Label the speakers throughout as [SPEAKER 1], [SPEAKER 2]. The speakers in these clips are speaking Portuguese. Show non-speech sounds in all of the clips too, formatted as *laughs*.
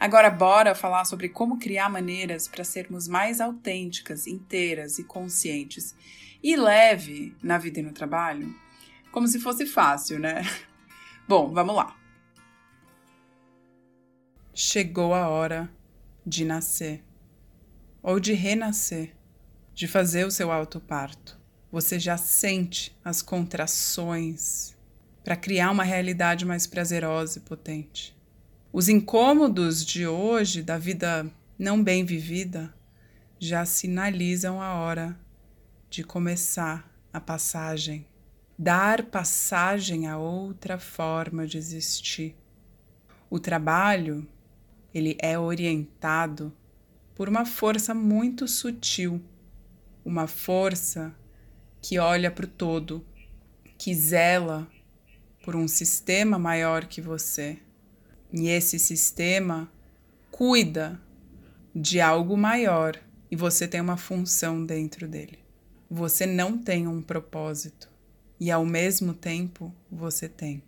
[SPEAKER 1] Agora, bora falar sobre como criar maneiras para sermos mais autênticas, inteiras e conscientes e leve na vida e no trabalho? Como se fosse fácil, né? *laughs* Bom, vamos lá. Chegou a hora de nascer ou de renascer, de fazer o seu autoparto. Você já sente as contrações para criar uma realidade mais prazerosa e potente. Os incômodos de hoje, da vida não bem vivida, já sinalizam a hora de começar a passagem, dar passagem a outra forma de existir. O trabalho, ele é orientado por uma força muito sutil, uma força que olha para o todo, que zela por um sistema maior que você e esse sistema cuida de algo maior e você tem uma função dentro dele. Você não tem um propósito e ao mesmo tempo você tem.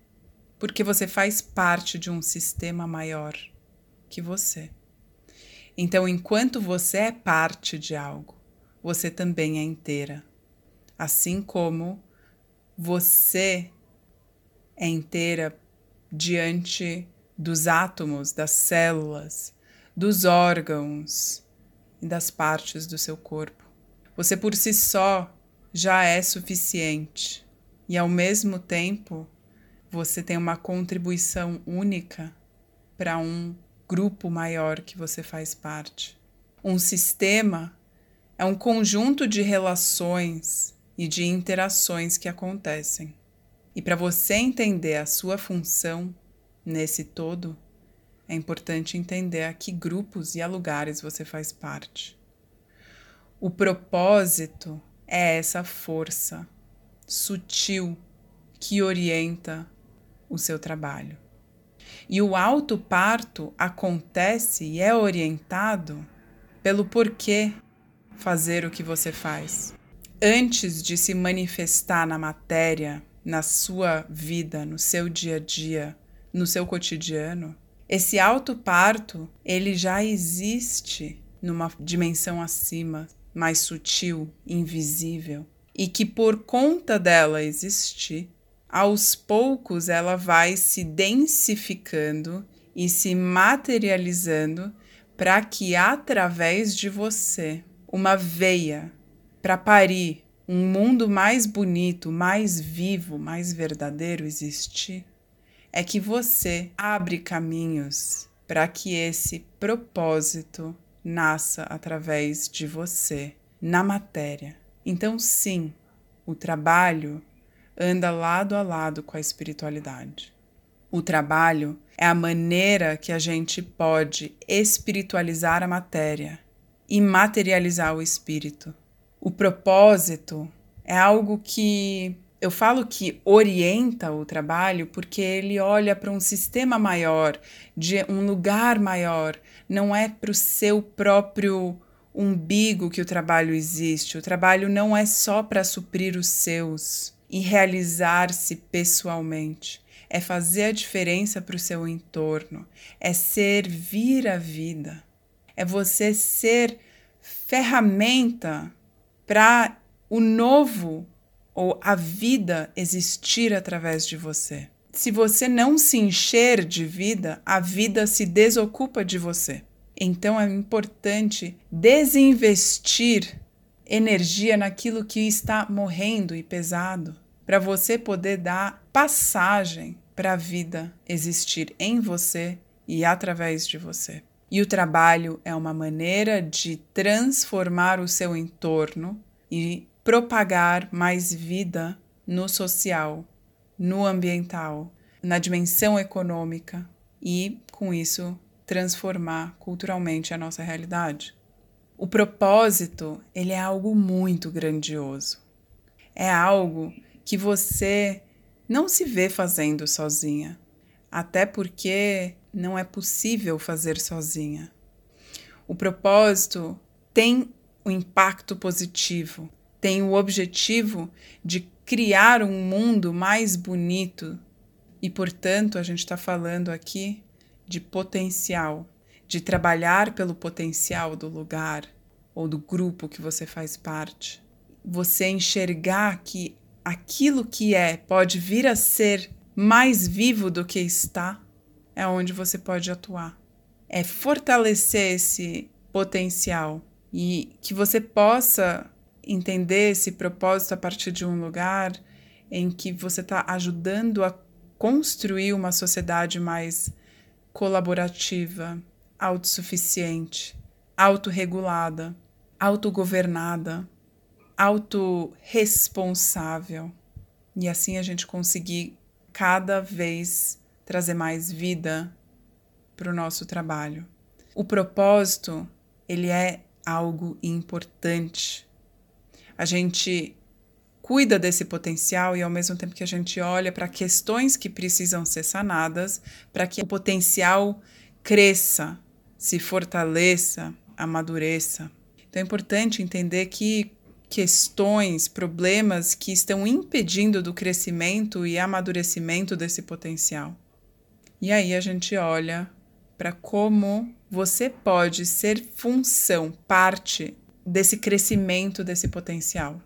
[SPEAKER 1] Porque você faz parte de um sistema maior que você. Então, enquanto você é parte de algo, você também é inteira. Assim como você é inteira diante dos átomos, das células, dos órgãos e das partes do seu corpo. Você por si só já é suficiente e, ao mesmo tempo, você tem uma contribuição única para um grupo maior que você faz parte. Um sistema é um conjunto de relações e de interações que acontecem. E para você entender a sua função, Nesse todo, é importante entender a que grupos e a lugares você faz parte. O propósito é essa força sutil que orienta o seu trabalho. E o auto-parto acontece e é orientado pelo porquê fazer o que você faz. Antes de se manifestar na matéria, na sua vida, no seu dia a dia, no seu cotidiano, esse auto-parto, ele já existe numa dimensão acima, mais sutil, invisível, e que por conta dela existir, aos poucos ela vai se densificando e se materializando para que através de você, uma veia para parir um mundo mais bonito, mais vivo, mais verdadeiro existir, é que você abre caminhos para que esse propósito nasça através de você na matéria. Então, sim, o trabalho anda lado a lado com a espiritualidade. O trabalho é a maneira que a gente pode espiritualizar a matéria e materializar o espírito. O propósito é algo que eu falo que orienta o trabalho porque ele olha para um sistema maior, de um lugar maior, não é para o seu próprio umbigo que o trabalho existe. O trabalho não é só para suprir os seus e realizar-se pessoalmente. É fazer a diferença para o seu entorno, é servir a vida, é você ser ferramenta para o novo ou a vida existir através de você. Se você não se encher de vida, a vida se desocupa de você. Então é importante desinvestir energia naquilo que está morrendo e pesado, para você poder dar passagem para a vida existir em você e através de você. E o trabalho é uma maneira de transformar o seu entorno e propagar mais vida no social, no ambiental, na dimensão econômica e, com isso, transformar culturalmente a nossa realidade. O propósito, ele é algo muito grandioso. É algo que você não se vê fazendo sozinha, até porque não é possível fazer sozinha. O propósito tem um impacto positivo, tem o objetivo de criar um mundo mais bonito e, portanto, a gente está falando aqui de potencial, de trabalhar pelo potencial do lugar ou do grupo que você faz parte. Você enxergar que aquilo que é pode vir a ser mais vivo do que está é onde você pode atuar. É fortalecer esse potencial e que você possa entender esse propósito a partir de um lugar em que você está ajudando a construir uma sociedade mais colaborativa, autossuficiente, autorregulada, autogovernada, autorresponsável. E assim a gente conseguir cada vez trazer mais vida para o nosso trabalho. O propósito, ele é algo importante. A gente cuida desse potencial e ao mesmo tempo que a gente olha para questões que precisam ser sanadas, para que o potencial cresça, se fortaleça, amadureça. Então é importante entender que questões, problemas que estão impedindo do crescimento e amadurecimento desse potencial. E aí a gente olha para como você pode ser função, parte desse crescimento desse potencial.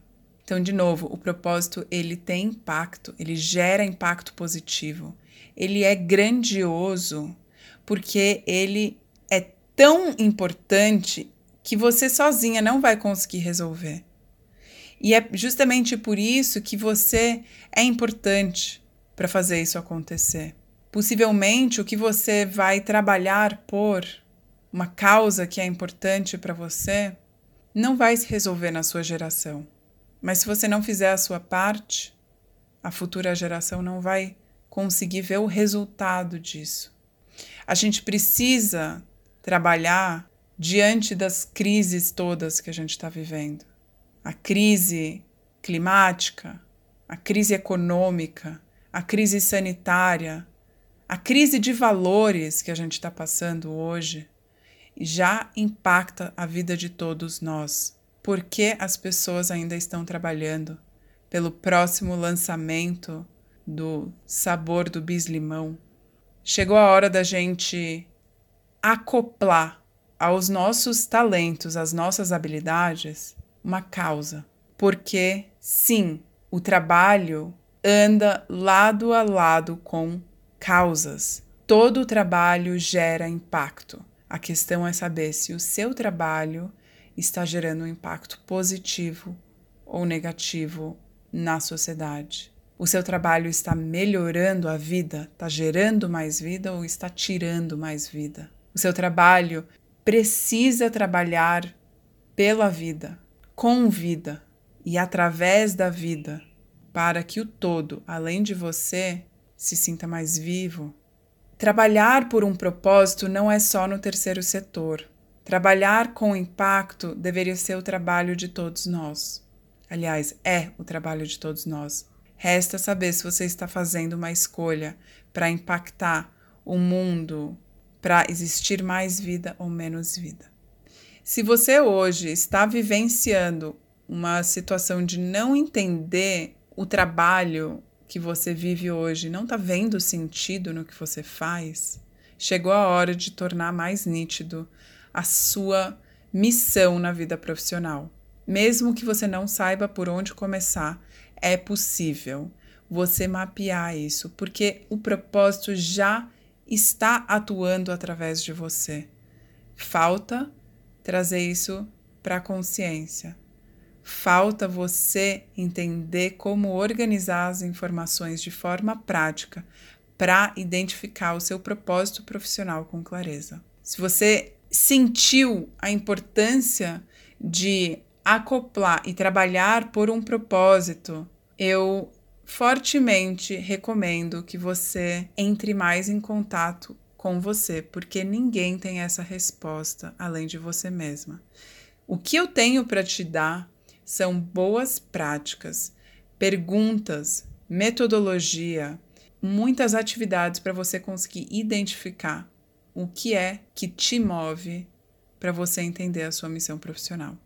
[SPEAKER 1] Então, de novo, o propósito ele tem impacto, ele gera impacto positivo. Ele é grandioso porque ele é tão importante que você sozinha não vai conseguir resolver. E é justamente por isso que você é importante para fazer isso acontecer. Possivelmente o que você vai trabalhar por, uma causa que é importante para você, não vai se resolver na sua geração. Mas se você não fizer a sua parte, a futura geração não vai conseguir ver o resultado disso. A gente precisa trabalhar diante das crises todas que a gente está vivendo. A crise climática, a crise econômica, a crise sanitária, a crise de valores que a gente está passando hoje já impacta a vida de todos nós. Porque as pessoas ainda estão trabalhando pelo próximo lançamento do sabor do bis-limão? Chegou a hora da gente acoplar aos nossos talentos, às nossas habilidades, uma causa. Porque, sim, o trabalho anda lado a lado com causas. Todo trabalho gera impacto. A questão é saber se o seu trabalho está gerando um impacto positivo ou negativo na sociedade. O seu trabalho está melhorando a vida, está gerando mais vida ou está tirando mais vida? O seu trabalho precisa trabalhar pela vida, com vida e através da vida, para que o todo, além de você, se sinta mais vivo. Trabalhar por um propósito não é só no terceiro setor. Trabalhar com impacto deveria ser o trabalho de todos nós. Aliás, é o trabalho de todos nós. Resta saber se você está fazendo uma escolha para impactar o mundo, para existir mais vida ou menos vida. Se você hoje está vivenciando uma situação de não entender o trabalho que você vive hoje não está vendo sentido no que você faz, chegou a hora de tornar mais nítido a sua missão na vida profissional. Mesmo que você não saiba por onde começar, é possível você mapear isso, porque o propósito já está atuando através de você. Falta trazer isso para a consciência. Falta você entender como organizar as informações de forma prática para identificar o seu propósito profissional com clareza. Se você sentiu a importância de acoplar e trabalhar por um propósito, eu fortemente recomendo que você entre mais em contato com você, porque ninguém tem essa resposta além de você mesma. O que eu tenho para te dar são boas práticas, perguntas, metodologia, muitas atividades para você conseguir identificar o que é que te move para você entender a sua missão profissional.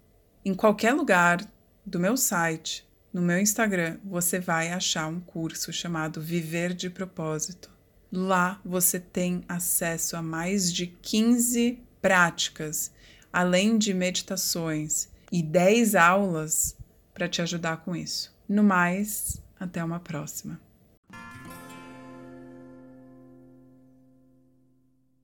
[SPEAKER 1] Em qualquer lugar do meu site, no meu Instagram, você vai achar um curso chamado Viver de Propósito. Lá você tem acesso a mais de 15 práticas, além de meditações e 10 aulas para te ajudar com isso. No mais, até uma próxima.